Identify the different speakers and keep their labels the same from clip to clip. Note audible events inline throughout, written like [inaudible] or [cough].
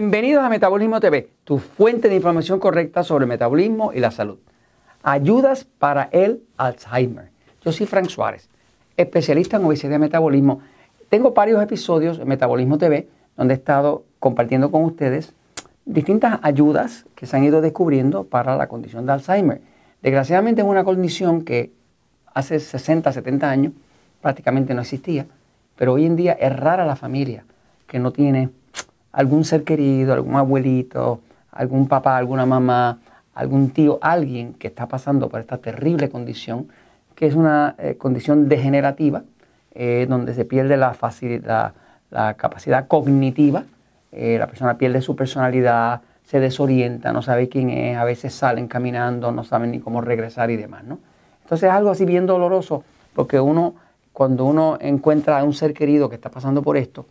Speaker 1: Bienvenidos a Metabolismo TV, tu fuente de información correcta sobre metabolismo y la salud. Ayudas para el Alzheimer. Yo soy Frank Suárez, especialista en obesidad y metabolismo. Tengo varios episodios en Metabolismo TV donde he estado compartiendo con ustedes distintas ayudas que se han ido descubriendo para la condición de Alzheimer. Desgraciadamente es una condición que hace 60, 70 años prácticamente no existía, pero hoy en día es rara la familia que no tiene algún ser querido, algún abuelito, algún papá, alguna mamá, algún tío, alguien que está pasando por esta terrible condición, que es una eh, condición degenerativa, eh, donde se pierde la, facilidad, la capacidad cognitiva, eh, la persona pierde su personalidad, se desorienta, no sabe quién es, a veces salen caminando, no saben ni cómo regresar y demás, ¿no? Entonces es algo así bien doloroso, porque uno, cuando uno encuentra a un ser querido que está pasando por esto,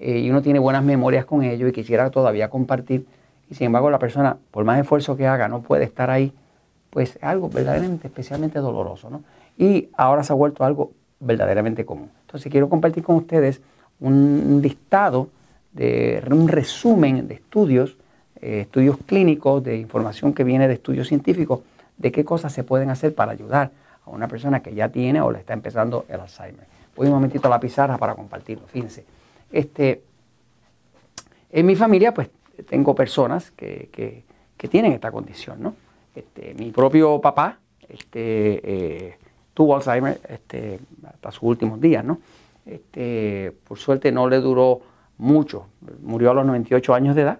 Speaker 1: eh, y uno tiene buenas memorias con ellos y quisiera todavía compartir, y sin embargo la persona, por más esfuerzo que haga, no puede estar ahí, pues es algo verdaderamente, especialmente doloroso. ¿no? Y ahora se ha vuelto algo verdaderamente común. Entonces quiero compartir con ustedes un listado, de, un resumen de estudios, eh, estudios clínicos, de información que viene de estudios científicos, de qué cosas se pueden hacer para ayudar a una persona que ya tiene o le está empezando el Alzheimer. Voy un momentito a la pizarra para compartirlo, fíjense. Este, en mi familia, pues, tengo personas que, tienen esta condición, ¿no? Este, mi propio papá este, eh, tuvo Alzheimer hasta sus últimos días, ¿no? Por suerte no le duró mucho, murió a los 98 años de edad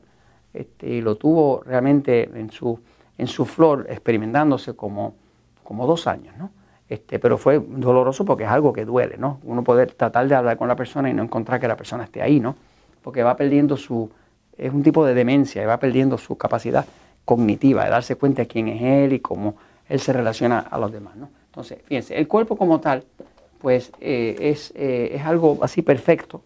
Speaker 1: y lo tuvo realmente en su, en su flor experimentándose como, como dos años, ¿no? Este, pero fue doloroso porque es algo que duele, ¿no? Uno poder tratar de hablar con la persona y no encontrar que la persona esté ahí, ¿no? Porque va perdiendo su, es un tipo de demencia y va perdiendo su capacidad cognitiva de darse cuenta de quién es él y cómo él se relaciona a los demás, ¿no? Entonces, fíjense, el cuerpo como tal, pues eh, es, eh, es, algo así perfecto,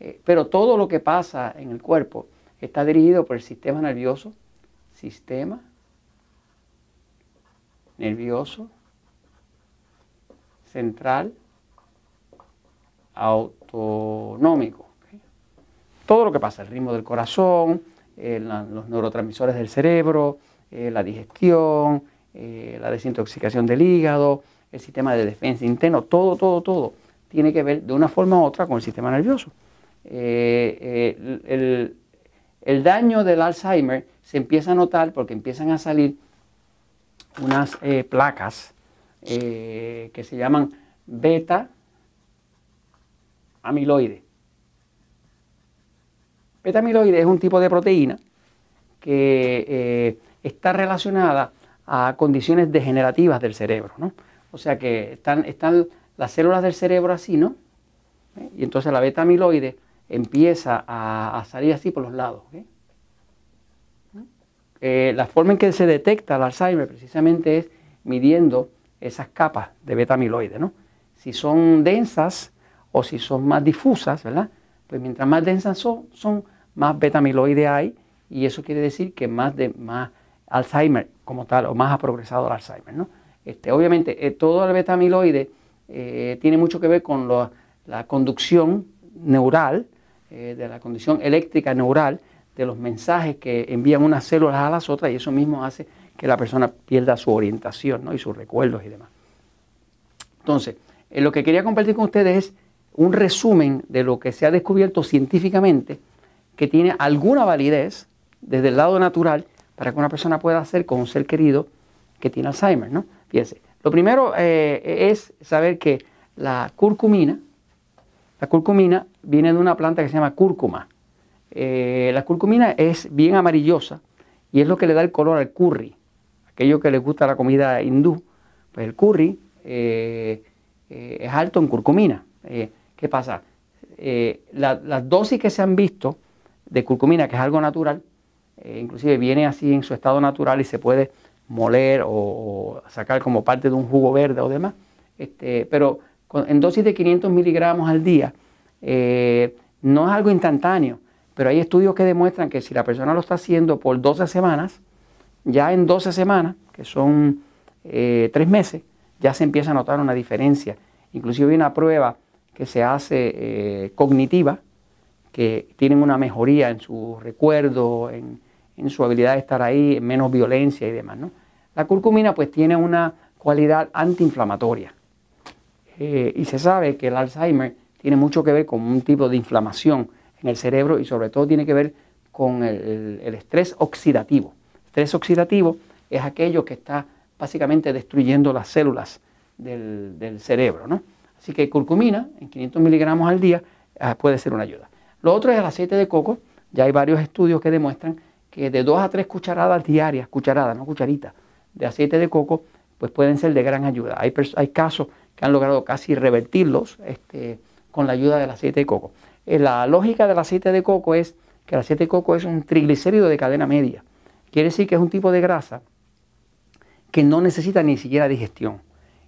Speaker 1: eh, pero todo lo que pasa en el cuerpo está dirigido por el sistema nervioso, sistema nervioso central autonómico. Todo lo que pasa, el ritmo del corazón, eh, los neurotransmisores del cerebro, eh, la digestión, eh, la desintoxicación del hígado, el sistema de defensa interno, todo, todo, todo tiene que ver de una forma u otra con el sistema nervioso. El, el, daño del Alzheimer se empieza a notar porque empiezan a salir unas placas eh, que se llaman beta amiloide. Beta amiloide es un tipo de proteína que eh, está relacionada a condiciones degenerativas del cerebro, ¿no? O sea que están, están las células del cerebro así, ¿no? Y entonces la beta amiloide empieza a, salir así por los lados. Eh, la forma en que se detecta el Alzheimer precisamente es midiendo esas capas de beta amiloide, ¿no? Si son densas o si son más difusas, ¿verdad? Pues mientras más densas son, son más beta amiloide hay y eso quiere decir que más de más Alzheimer como tal o más ha progresado el Alzheimer, ¿no? Este, obviamente eh, todo el beta amiloide eh, tiene mucho que ver con la conducción neural, eh, de la condición eléctrica neural, de los mensajes que envían unas células a las otras y eso mismo hace que la persona pierda su orientación y sus recuerdos y demás. Entonces, eh, lo que quería compartir con ustedes es un resumen de lo que se ha descubierto científicamente que tiene alguna validez desde el lado natural para que una persona pueda hacer con un ser querido que tiene Alzheimer. ¿no? Fíjense, lo primero eh, es saber que la curcumina, la curcumina viene de una planta que se llama cúrcuma. Eh, la curcumina es bien amarillosa y es lo que le da el color al curry aquellos que les gusta la comida hindú, pues el curry eh, eh, es alto en curcumina. Eh, ¿Qué pasa? las dosis que se han visto de curcumina, que es algo natural, inclusive viene así en su estado natural y se puede moler o, sacar como parte de un jugo verde o demás, este, pero en dosis de 500 miligramos al día, no es algo instantáneo, pero hay estudios que demuestran que si la persona lo está haciendo por 12 semanas, ya en 12 semanas, que son eh, tres meses, ya se empieza a notar una diferencia. Inclusive hay una prueba que se hace eh, cognitiva, que tienen una mejoría en su recuerdo, en, su habilidad de estar ahí, en menos violencia y demás. ¿no? La curcumina pues tiene una cualidad antiinflamatoria eh, y se sabe que el Alzheimer tiene mucho que ver con un tipo de inflamación en el cerebro y sobre todo tiene que ver con el, estrés oxidativo. Estrés oxidativo es aquello que está básicamente destruyendo las células del, cerebro. ¿no? Así que curcumina en 500 miligramos al día ah, puede ser una ayuda. Lo otro es el aceite de coco. Ya hay varios estudios que demuestran que de 2 a 3 cucharadas diarias, cucharadas, no cucharitas, de aceite de coco, pues pueden ser de gran ayuda. Hay, casos que han logrado casi revertirlos este, con la ayuda del aceite de coco. Eh, la lógica del aceite de coco es que el aceite de coco es un triglicérido de cadena media. Quiere decir que es un tipo de grasa que no necesita ni siquiera digestión.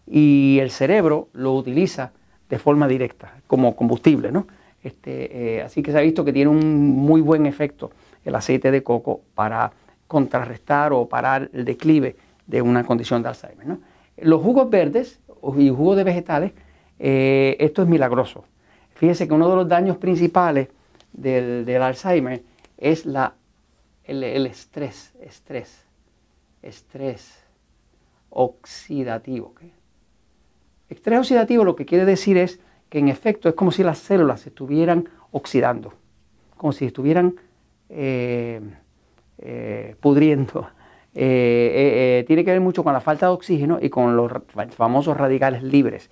Speaker 1: Y el cerebro lo utiliza de forma directa, como combustible, ¿no? Este, eh, así que se ha visto que tiene un muy buen efecto el aceite de coco para contrarrestar o parar el declive de una condición de Alzheimer. Los jugos verdes y jugos de vegetales, eh, esto es milagroso. Fíjese que uno de los daños principales del, Alzheimer es la, el, estrés, estrés, estrés oxidativo. Estrés oxidativo lo que quiere decir es que en efecto es como si las células se estuvieran oxidando, como si estuvieran eh, eh, pudriendo. [laughs] Eh, tiene que ver mucho con la falta de oxígeno y con los famosos radicales libres,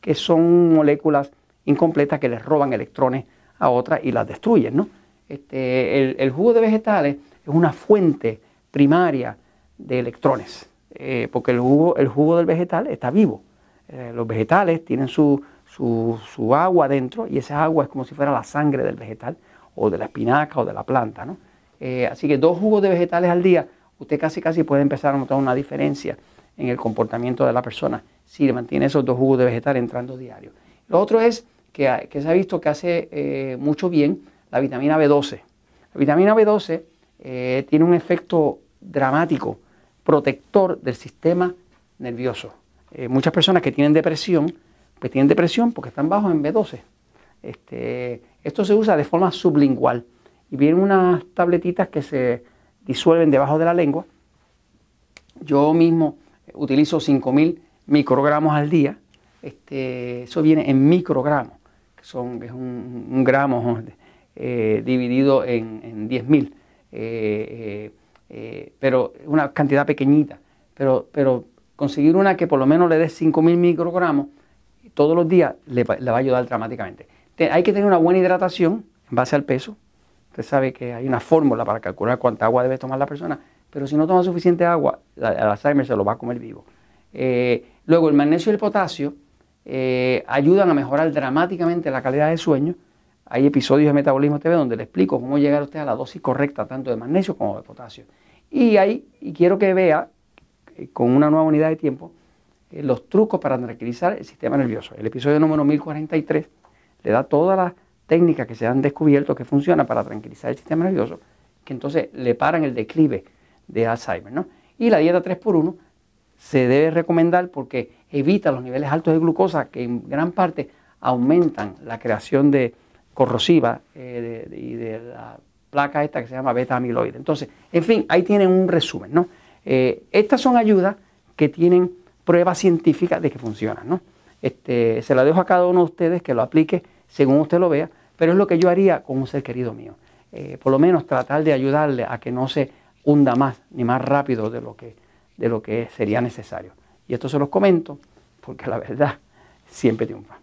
Speaker 1: que son moléculas incompletas que les roban electrones a otras y las destruyen. ¿no? Este, el, jugo de vegetales es una fuente primaria de electrones, eh, porque el jugo, el jugo del vegetal está vivo. Eh, los vegetales tienen su, su, agua dentro y esa agua es como si fuera la sangre del vegetal o de la espinaca o de la planta. ¿no? Eh, así que dos jugos de vegetales al día, usted casi casi puede empezar a notar una diferencia en el comportamiento de la persona si mantiene esos dos jugos de vegetales entrando diario. Lo otro es que, se ha visto que hace mucho bien la vitamina B12. La vitamina B12 eh, tiene un efecto dramático, protector del sistema nervioso. Eh, muchas personas que tienen depresión, pues tienen depresión porque están bajos en B12. Este, esto se usa de forma sublingual y vienen unas tabletitas que se disuelven debajo de la lengua. Yo mismo utilizo 5000 microgramos al día. Este, eso viene en microgramos son, es un, gramo eh, dividido en, en 10.000, eh, eh, pero una cantidad pequeñita. Pero, pero conseguir una que por lo menos le dé 5.000 microgramos todos los días le, va a ayudar dramáticamente. hay que tener una buena hidratación en base al peso. Usted sabe que hay una fórmula para calcular cuánta agua debe tomar la persona, pero si no toma suficiente agua, el Alzheimer se lo va a comer vivo. luego el magnesio y el potasio eh, ayudan a mejorar dramáticamente la calidad del sueño. Hay episodios de Metabolismo TV donde le explico cómo llegar usted a la dosis correcta tanto de magnesio como de potasio. Y ahí y quiero que vea eh, con una nueva unidad de tiempo eh, los trucos para tranquilizar el sistema nervioso. El episodio número 1043 le da todas las técnicas que se han descubierto que funcionan para tranquilizar el sistema nervioso, que entonces le paran el declive de Alzheimer. ¿no? Y la dieta 3x1 se debe recomendar porque evita los niveles altos de glucosa que en gran parte aumentan la creación de corrosiva eh, y de, la placa esta que se llama beta amiloide. Entonces, en fin, ahí tienen un resumen, ¿no? Eh, estas son ayudas que tienen pruebas científicas de que funcionan, ¿no? Este, se la dejo a cada uno de ustedes que lo aplique según usted lo vea, pero es lo que yo haría con un ser querido mío. Eh, por lo menos tratar de ayudarle a que no se hunda más ni más rápido de lo que de lo que sería necesario. Y esto se los comento porque la verdad siempre triunfa.